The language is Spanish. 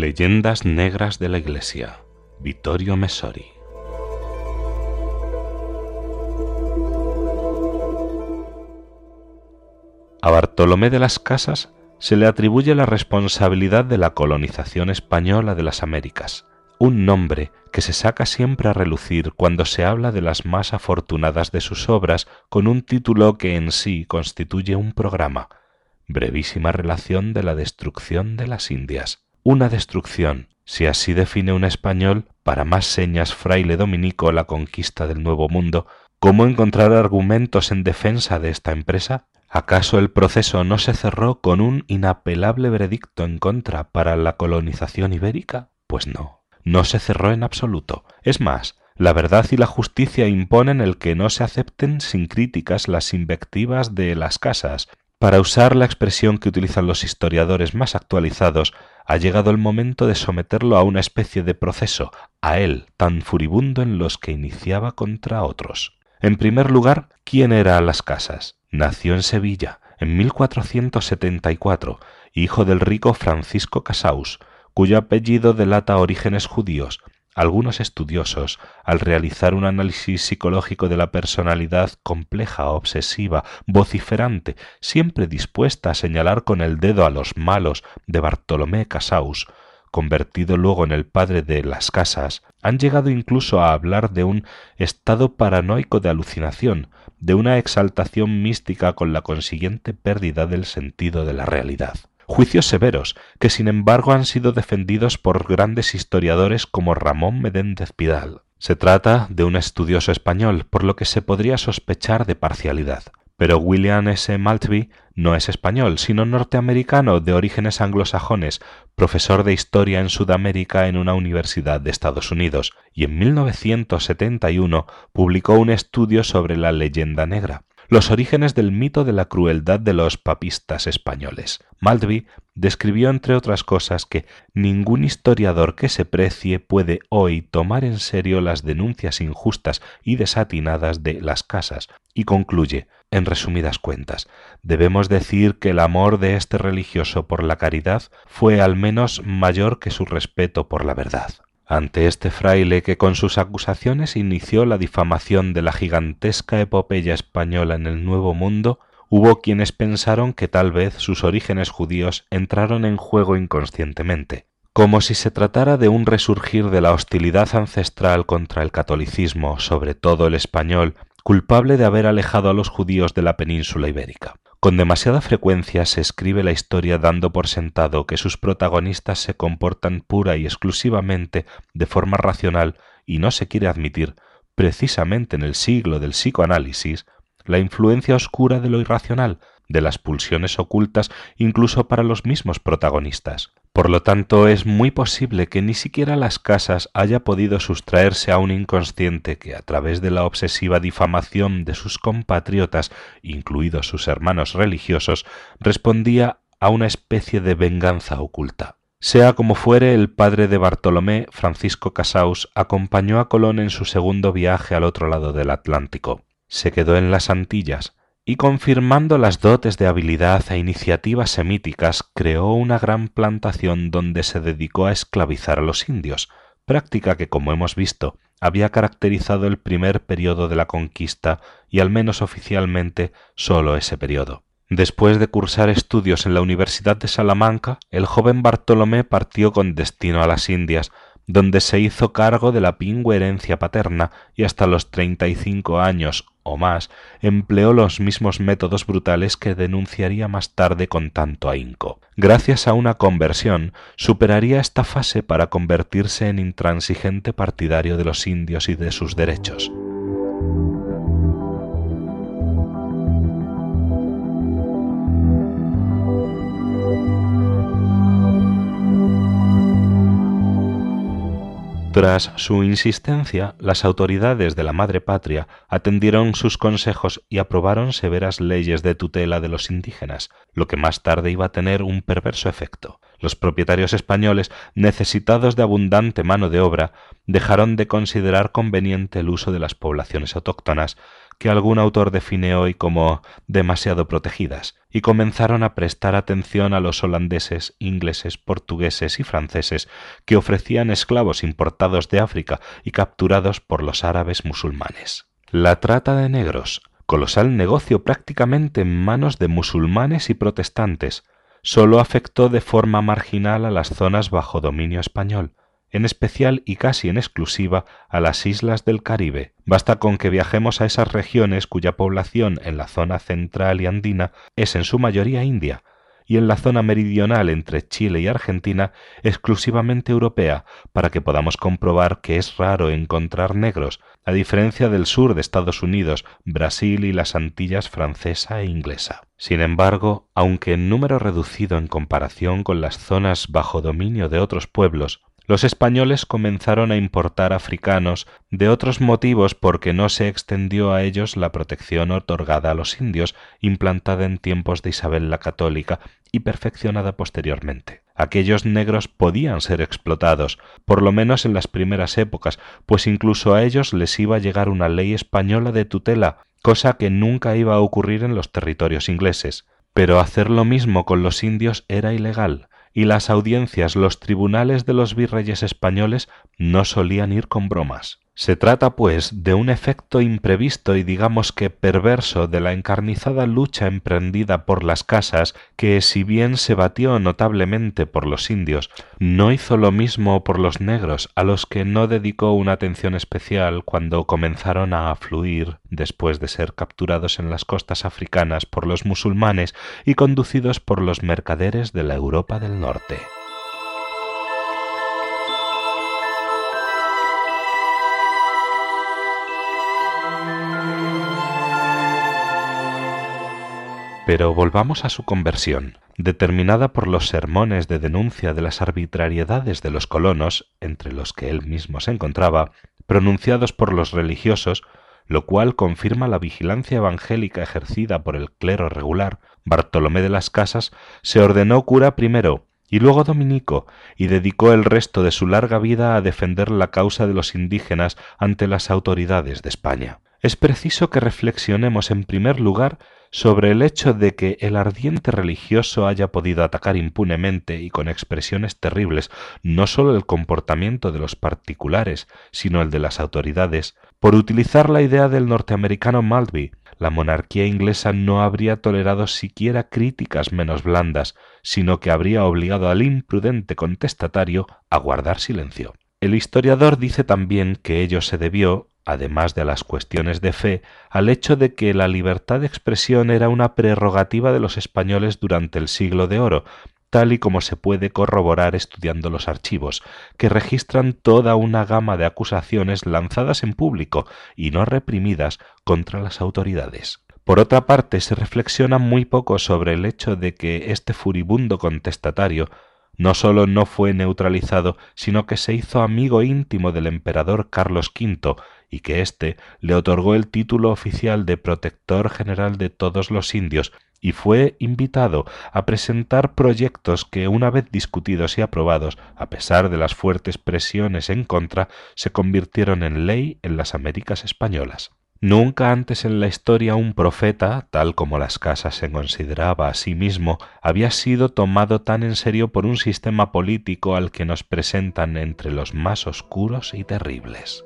Leyendas negras de la Iglesia. Vittorio Messori. A Bartolomé de las Casas se le atribuye la responsabilidad de la colonización española de las Américas, un nombre que se saca siempre a relucir cuando se habla de las más afortunadas de sus obras con un título que en sí constituye un programa, brevísima relación de la destrucción de las Indias. Una destrucción, si así define un español, para más señas fraile dominico la conquista del Nuevo Mundo, ¿cómo encontrar argumentos en defensa de esta empresa? ¿Acaso el proceso no se cerró con un inapelable veredicto en contra para la colonización ibérica? Pues no, no se cerró en absoluto. Es más, la verdad y la justicia imponen el que no se acepten sin críticas las invectivas de las casas. Para usar la expresión que utilizan los historiadores más actualizados, ha llegado el momento de someterlo a una especie de proceso, a él, tan furibundo en los que iniciaba contra otros. En primer lugar, ¿quién era Las Casas? Nació en Sevilla en 1474, hijo del rico Francisco Casaus, cuyo apellido delata orígenes judíos. Algunos estudiosos, al realizar un análisis psicológico de la personalidad compleja, obsesiva, vociferante, siempre dispuesta a señalar con el dedo a los malos de Bartolomé Casaus, convertido luego en el padre de las casas, han llegado incluso a hablar de un estado paranoico de alucinación, de una exaltación mística con la consiguiente pérdida del sentido de la realidad. Juicios severos, que sin embargo han sido defendidos por grandes historiadores como Ramón Menéndez Pidal. Se trata de un estudioso español, por lo que se podría sospechar de parcialidad. Pero William S. Maltby no es español, sino norteamericano de orígenes anglosajones, profesor de historia en Sudamérica en una universidad de Estados Unidos, y en 1971 publicó un estudio sobre la leyenda negra, los orígenes del mito de la crueldad de los papistas españoles. Maltby describió, entre otras cosas, que ningún historiador que se precie puede hoy tomar en serio las denuncias injustas y desatinadas de las casas, y concluye, en resumidas cuentas, debemos decir que el amor de este religioso por la caridad fue al menos mayor que su respeto por la verdad. Ante este fraile que con sus acusaciones inició la difamación de la gigantesca epopeya española en el Nuevo Mundo, hubo quienes pensaron que tal vez sus orígenes judíos entraron en juego inconscientemente, como si se tratara de un resurgir de la hostilidad ancestral contra el catolicismo, sobre todo el español, culpable de haber alejado a los judíos de la península ibérica. Con demasiada frecuencia se escribe la historia dando por sentado que sus protagonistas se comportan pura y exclusivamente de forma racional y no se quiere admitir, precisamente en el siglo del psicoanálisis, la influencia oscura de lo irracional, de las pulsiones ocultas incluso para los mismos protagonistas. Por lo tanto, es muy posible que ni siquiera las casas haya podido sustraerse a un inconsciente que, a través de la obsesiva difamación de sus compatriotas, incluidos sus hermanos religiosos, respondía a una especie de venganza oculta. Sea como fuere, el padre de Bartolomé, Francisco Casaus, acompañó a Colón en su segundo viaje al otro lado del Atlántico. Se quedó en las Antillas, y confirmando las dotes de habilidad e iniciativas semíticas, creó una gran plantación donde se dedicó a esclavizar a los indios, práctica que, como hemos visto, había caracterizado el primer periodo de la conquista y al menos oficialmente sólo ese periodo. Después de cursar estudios en la Universidad de Salamanca, el joven Bartolomé partió con destino a las Indias, donde se hizo cargo de la pingüe herencia paterna y hasta los treinta y cinco años o más empleó los mismos métodos brutales que denunciaría más tarde con tanto ahínco. Gracias a una conversión, superaría esta fase para convertirse en intransigente partidario de los indios y de sus derechos. Tras su insistencia, las autoridades de la madre patria atendieron sus consejos y aprobaron severas leyes de tutela de los indígenas, lo que más tarde iba a tener un perverso efecto. Los propietarios españoles, necesitados de abundante mano de obra, dejaron de considerar conveniente el uso de las poblaciones autóctonas, que algún autor define hoy como demasiado protegidas, y comenzaron a prestar atención a los holandeses, ingleses, portugueses y franceses que ofrecían esclavos importados de África y capturados por los árabes musulmanes. La trata de negros, colosal negocio prácticamente en manos de musulmanes y protestantes, sólo afectó de forma marginal a las zonas bajo dominio español, en especial y casi en exclusiva a las islas del Caribe. Basta con que viajemos a esas regiones cuya población en la zona central y andina es en su mayoría india, y en la zona meridional entre Chile y Argentina exclusivamente europea, para que podamos comprobar que es raro encontrar negros, a diferencia del sur de Estados Unidos, Brasil y las Antillas francesa e inglesa. Sin embargo, aunque en número reducido en comparación con las zonas bajo dominio de otros pueblos, los españoles comenzaron a importar africanos de otros motivos porque no se extendió a ellos la protección otorgada a los indios, implantada en tiempos de Isabel la Católica y perfeccionada posteriormente. Aquellos negros podían ser explotados, por lo menos en las primeras épocas, pues incluso a ellos les iba a llegar una ley española de tutela, cosa que nunca iba a ocurrir en los territorios ingleses. Pero hacer lo mismo con los indios era ilegal, y las audiencias, los tribunales de los virreyes españoles no solían ir con bromas. Se trata, pues, de un efecto imprevisto y digamos que perverso de la encarnizada lucha emprendida por las casas que, si bien se batió notablemente por los indios, no hizo lo mismo por los negros, a los que no dedicó una atención especial cuando comenzaron a afluir después de ser capturados en las costas africanas por los musulmanes y conducidos por los mercaderes de la Europa del Norte. Pero volvamos a su conversión, determinada por los sermones de denuncia de las arbitrariedades de los colonos, entre los que él mismo se encontraba, pronunciados por los religiosos, lo cual confirma la vigilancia evangélica ejercida por el clero regular, Bartolomé de las Casas se ordenó cura primero y luego dominico, y dedicó el resto de su larga vida a defender la causa de los indígenas ante las autoridades de España. Es preciso que reflexionemos en primer lugar sobre el hecho de que el ardiente religioso haya podido atacar impunemente y con expresiones terribles no sólo el comportamiento de los particulares, sino el de las autoridades, por utilizar la idea del norteamericano Maltby, la monarquía inglesa no habría tolerado siquiera críticas menos blandas, sino que habría obligado al imprudente contestatario a guardar silencio. El historiador dice también que ello se debió además de las cuestiones de fe, al hecho de que la libertad de expresión era una prerrogativa de los españoles durante el siglo de oro, tal y como se puede corroborar estudiando los archivos, que registran toda una gama de acusaciones lanzadas en público y no reprimidas contra las autoridades. Por otra parte, se reflexiona muy poco sobre el hecho de que este furibundo contestatario no sólo no fue neutralizado, sino que se hizo amigo íntimo del emperador Carlos V y que éste le otorgó el título oficial de protector general de todos los indios y fue invitado a presentar proyectos que, una vez discutidos y aprobados, a pesar de las fuertes presiones en contra, se convirtieron en ley en las Américas españolas. Nunca antes en la historia un profeta, tal como las casas se consideraba a sí mismo, había sido tomado tan en serio por un sistema político al que nos presentan entre los más oscuros y terribles.